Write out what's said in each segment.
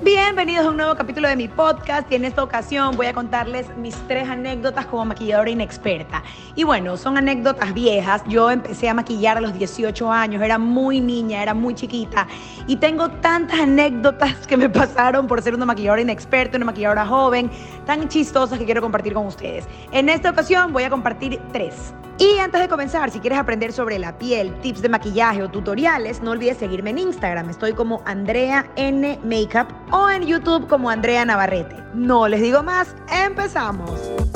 Bienvenidos a un nuevo capítulo de mi podcast y en esta ocasión voy a contarles mis tres anécdotas como maquilladora inexperta. Y bueno, son anécdotas viejas. Yo empecé a maquillar a los 18 años, era muy niña, era muy chiquita y tengo tantas anécdotas que me pasaron por ser una maquilladora inexperta, una maquilladora joven, tan chistosas que quiero compartir con ustedes. En esta ocasión voy a compartir tres. Y antes de comenzar, si quieres aprender sobre la piel, tips de maquillaje o tutoriales, no olvides seguirme en Instagram. Estoy como Andrea N Makeup o en YouTube como Andrea Navarrete. No les digo más, empezamos.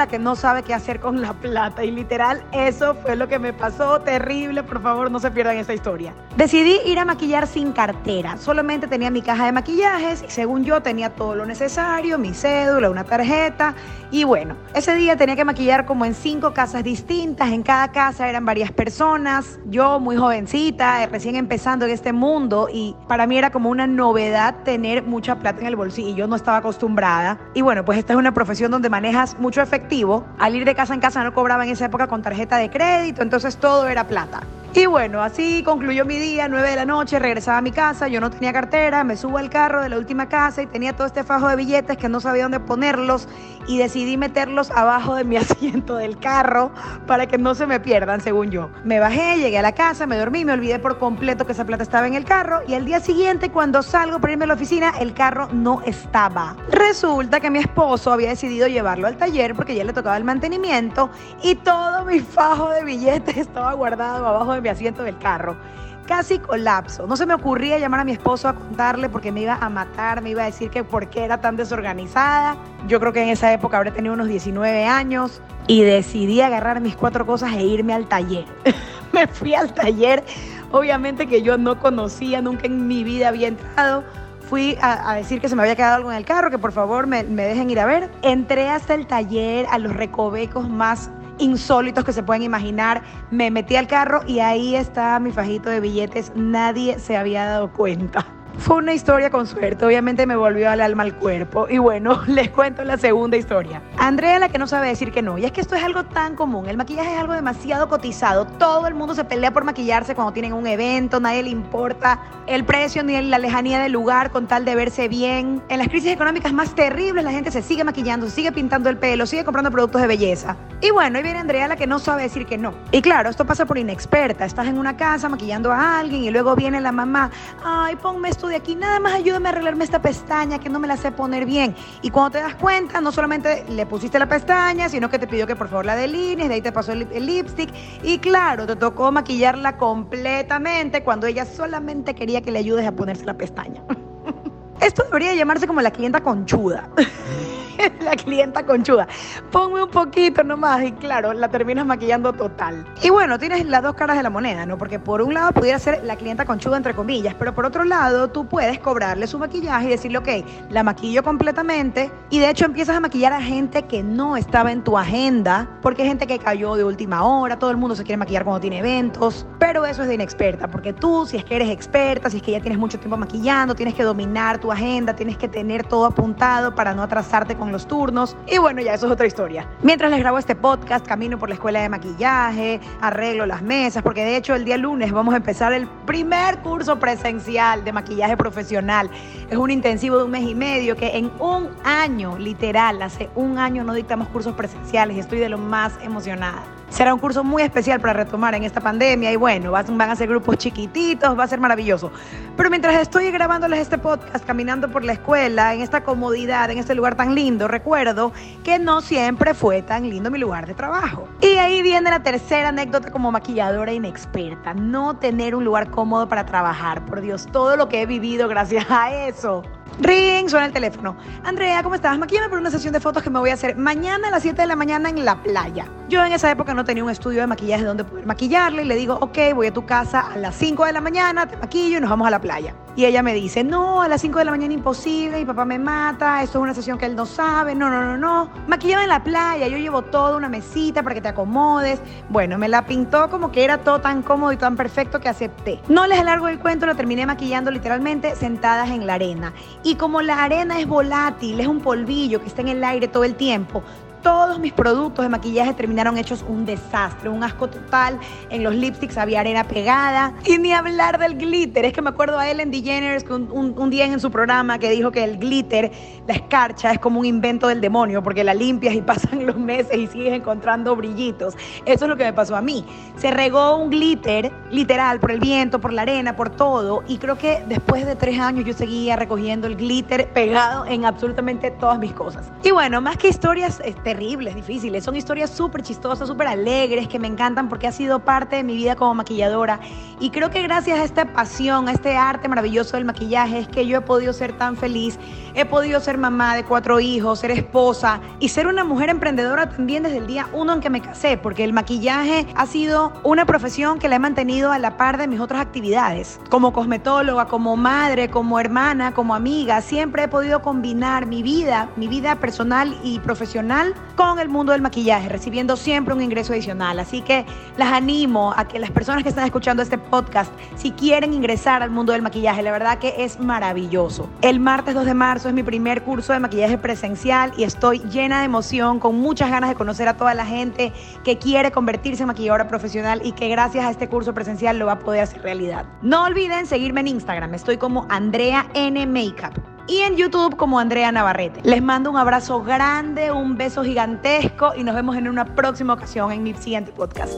La que no sabe qué hacer con la plata. Y literal, eso fue lo que me pasó. Terrible, por favor, no se pierdan esta historia. Decidí ir a maquillar sin cartera. Solamente tenía mi caja de maquillajes y según yo tenía todo lo necesario, mi cédula, una tarjeta. Y bueno, ese día tenía que maquillar como en cinco casas distintas. En cada casa eran varias personas. Yo muy jovencita, recién empezando en este mundo y para mí era como una novedad tener mucha plata en el bolsillo. Yo no estaba acostumbrada. Y bueno, pues esta es una profesión donde manejas mucho efectivo. Al ir de casa en casa no cobraba en esa época con tarjeta de crédito, entonces todo era plata. Y bueno, así concluyó mi día, 9 de la noche, regresaba a mi casa, yo no tenía cartera, me subo al carro de la última casa y tenía todo este fajo de billetes que no sabía dónde ponerlos y decidí meterlos abajo de mi asiento del carro para que no se me pierdan, según yo. Me bajé, llegué a la casa, me dormí, me olvidé por completo que esa plata estaba en el carro y al día siguiente cuando salgo para irme a la oficina, el carro no estaba. Resulta que mi esposo había decidido llevarlo al taller porque ya le tocaba el mantenimiento y todo mi fajo de billetes estaba guardado abajo de mi asiento del carro. Casi colapso. No se me ocurría llamar a mi esposo a contarle porque me iba a matar, me iba a decir que por qué era tan desorganizada. Yo creo que en esa época habré tenido unos 19 años y decidí agarrar mis cuatro cosas e irme al taller. me fui al taller, obviamente que yo no conocía, nunca en mi vida había entrado fui a, decir que se me había quedado algo en el carro, que por favor me, me, dejen ir a ver. Entré hasta el taller, a los recovecos más insólitos que se pueden imaginar. Me metí al carro y ahí está mi fajito de billetes. Nadie se había dado cuenta. Fue una historia con suerte, obviamente me volvió al alma al cuerpo. Y bueno, les cuento la segunda historia. Andrea la que no sabe decir que no. Y es que esto es algo tan común. El maquillaje es algo demasiado cotizado. Todo el mundo se pelea por maquillarse cuando tienen un evento. Nadie le importa el precio ni la lejanía del lugar con tal de verse bien. En las crisis económicas más terribles la gente se sigue maquillando, sigue pintando el pelo, sigue comprando productos de belleza. Y bueno, ahí viene Andrea la que no sabe decir que no. Y claro, esto pasa por inexperta. Estás en una casa maquillando a alguien y luego viene la mamá. Ay, ponme esto de aquí, nada más ayúdame a arreglarme esta pestaña que no me la sé poner bien. Y cuando te das cuenta, no solamente le pusiste la pestaña, sino que te pidió que por favor la delinees, de ahí te pasó el, el lipstick. Y claro, te tocó maquillarla completamente cuando ella solamente quería que le ayudes a ponerse la pestaña. Esto debería llamarse como la clienta conchuda. la clienta conchuda. Ponme un poquito nomás y claro, la terminas maquillando total. Y bueno, tienes las dos caras de la moneda, ¿no? Porque por un lado pudiera ser la clienta conchuda entre comillas, pero por otro lado tú puedes cobrarle su maquillaje y decirle, ok, la maquillo completamente y de hecho empiezas a maquillar a gente que no estaba en tu agenda, porque hay gente que cayó de última hora, todo el mundo se quiere maquillar cuando tiene eventos, pero eso es de inexperta, porque tú si es que eres experta, si es que ya tienes mucho tiempo maquillando, tienes que dominar tu agenda, tienes que tener todo apuntado para no atrasarte con los turnos. Y bueno, ya eso es otra historia. Mientras les grabo este podcast, camino por la escuela de maquillaje, arreglo las mesas, porque de hecho el día lunes vamos a empezar el primer curso presencial de maquillaje profesional. Es un intensivo de un mes y medio que en un año, literal, hace un año no dictamos cursos presenciales y estoy de lo más emocionada. Será un curso muy especial para retomar en esta pandemia y bueno, van a ser grupos chiquititos, va a ser maravilloso. Pero mientras estoy grabándoles este podcast, caminando por la escuela, en esta comodidad, en este lugar tan lindo, recuerdo que no siempre fue tan lindo mi lugar de trabajo. Y ahí viene la tercera anécdota como maquilladora inexperta, no tener un lugar cómodo para trabajar. Por Dios, todo lo que he vivido gracias a eso. Ring, suena el teléfono. Andrea, ¿cómo estás? Maquillame por una sesión de fotos que me voy a hacer mañana a las 7 de la mañana en la playa. Yo en esa época no tenía un estudio de maquillaje donde poder maquillarle y le digo, ok, voy a tu casa a las 5 de la mañana, te maquillo y nos vamos a la playa. Y ella me dice, no, a las 5 de la mañana imposible, mi papá me mata, esto es una sesión que él no sabe, no, no, no, no. Maquillame en la playa, yo llevo toda una mesita para que te acomodes. Bueno, me la pintó como que era todo tan cómodo y tan perfecto que acepté. No les alargo el cuento, lo terminé maquillando literalmente sentadas en la arena. Y como la arena es volátil, es un polvillo que está en el aire todo el tiempo, todos mis productos de maquillaje terminaron hechos un desastre, un asco total. En los lipsticks había arena pegada. Y ni hablar del glitter. Es que me acuerdo a Ellen DeGeneres que un, día en su programa que dijo que el glitter, la escarcha, es como un invento del demonio porque la limpias y pasan los meses y sigues encontrando brillitos. Eso es lo que me pasó a mí. Se regó un glitter, literal, por el viento, por la arena, por todo. Y creo que después de tres años yo seguía recogiendo el glitter pegado en absolutamente todas mis cosas. Y bueno, más que historias terribles, difíciles, son historias súper chistosas, súper alegres, que me encantan porque ha sido parte de mi vida como maquilladora. Y creo que gracias a esta pasión, a este arte maravilloso del maquillaje, es que yo he podido ser tan feliz, he podido ser mamá de cuatro hijos, ser esposa y ser una mujer emprendedora también desde el día uno en que me casé, porque el maquillaje ha sido una profesión que la he mantenido a la par de mis otras actividades. Como cosmetóloga, como madre, como hermana, como amiga, siempre he podido combinar mi vida, mi vida personal y profesional con el mundo del maquillaje, recibiendo siempre un ingreso adicional. Así que las animo a que las personas que están escuchando este podcast, si quieren ingresar al mundo del maquillaje, la verdad que es maravilloso. El martes 2 de marzo es mi primer curso de maquillaje presencial y estoy llena de emoción, con muchas ganas de conocer a toda la gente que quiere convertirse en maquilladora profesional y que gracias a este curso presencial lo va a poder hacer realidad. No olviden seguirme en Instagram, estoy como Andrea N Makeup y en YouTube como Andrea Navarrete. Les mando un abrazo grande, un beso gigantesco y nos vemos en una próxima ocasión en mi siguiente podcast.